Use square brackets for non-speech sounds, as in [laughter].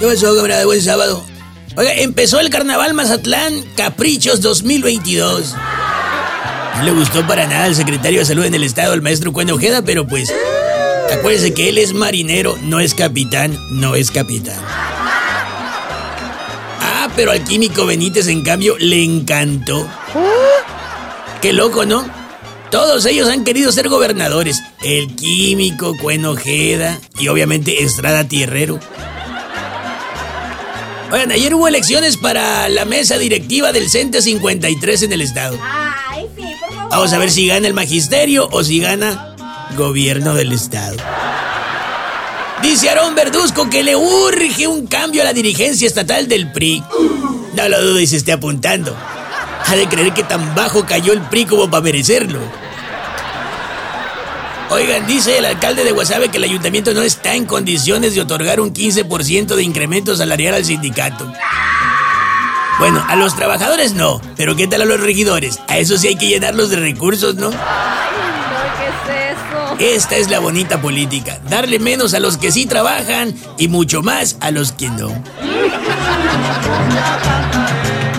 ¿Qué pasó, camarada? Buen sábado. Oiga, empezó el carnaval Mazatlán Caprichos 2022. No le gustó para nada al secretario de salud en el estado, el maestro Cuendo Ojeda, pero pues. Acuérdese que él es marinero, no es capitán, no es capitán. Ah, pero al químico Benítez, en cambio, le encantó. Qué loco, ¿no? Todos ellos han querido ser gobernadores. El químico, Cuenojeda y obviamente Estrada Tierrero. Oigan, ayer hubo elecciones para la mesa directiva del CENTE 53 en el estado. Ay, sí, por favor. Vamos a ver si gana el magisterio o si gana gobierno del estado. Dice Aarón Verduzco que le urge un cambio a la dirigencia estatal del PRI. No lo dudo y se esté apuntando. Ha de creer que tan bajo cayó el PRI como para merecerlo. Oigan, dice el alcalde de Guasave que el ayuntamiento no está en condiciones de otorgar un 15% de incremento salarial al sindicato. Bueno, a los trabajadores no, pero ¿qué tal a los regidores? A eso sí hay que llenarlos de recursos, ¿no? Ay, no, ¿qué es eso? Esta es la bonita política, darle menos a los que sí trabajan y mucho más a los que no. [laughs]